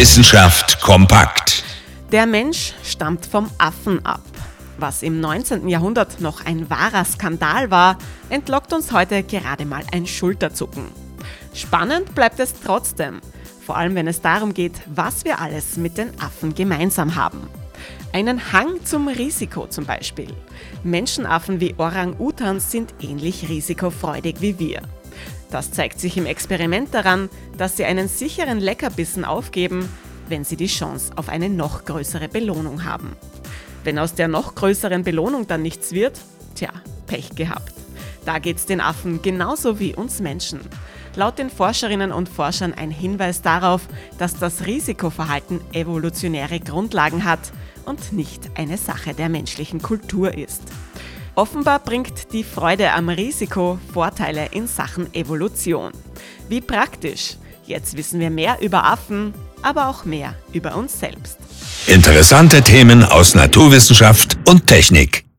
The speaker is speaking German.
Wissenschaft kompakt. Der Mensch stammt vom Affen ab. Was im 19. Jahrhundert noch ein wahrer Skandal war, entlockt uns heute gerade mal ein Schulterzucken. Spannend bleibt es trotzdem, vor allem wenn es darum geht, was wir alles mit den Affen gemeinsam haben. Einen Hang zum Risiko zum Beispiel. Menschenaffen wie Orang-Utans sind ähnlich risikofreudig wie wir. Das zeigt sich im Experiment daran, dass sie einen sicheren Leckerbissen aufgeben, wenn sie die Chance auf eine noch größere Belohnung haben. Wenn aus der noch größeren Belohnung dann nichts wird, tja, Pech gehabt. Da geht's den Affen genauso wie uns Menschen. Laut den Forscherinnen und Forschern ein Hinweis darauf, dass das Risikoverhalten evolutionäre Grundlagen hat und nicht eine Sache der menschlichen Kultur ist. Offenbar bringt die Freude am Risiko Vorteile in Sachen Evolution. Wie praktisch. Jetzt wissen wir mehr über Affen, aber auch mehr über uns selbst. Interessante Themen aus Naturwissenschaft und Technik.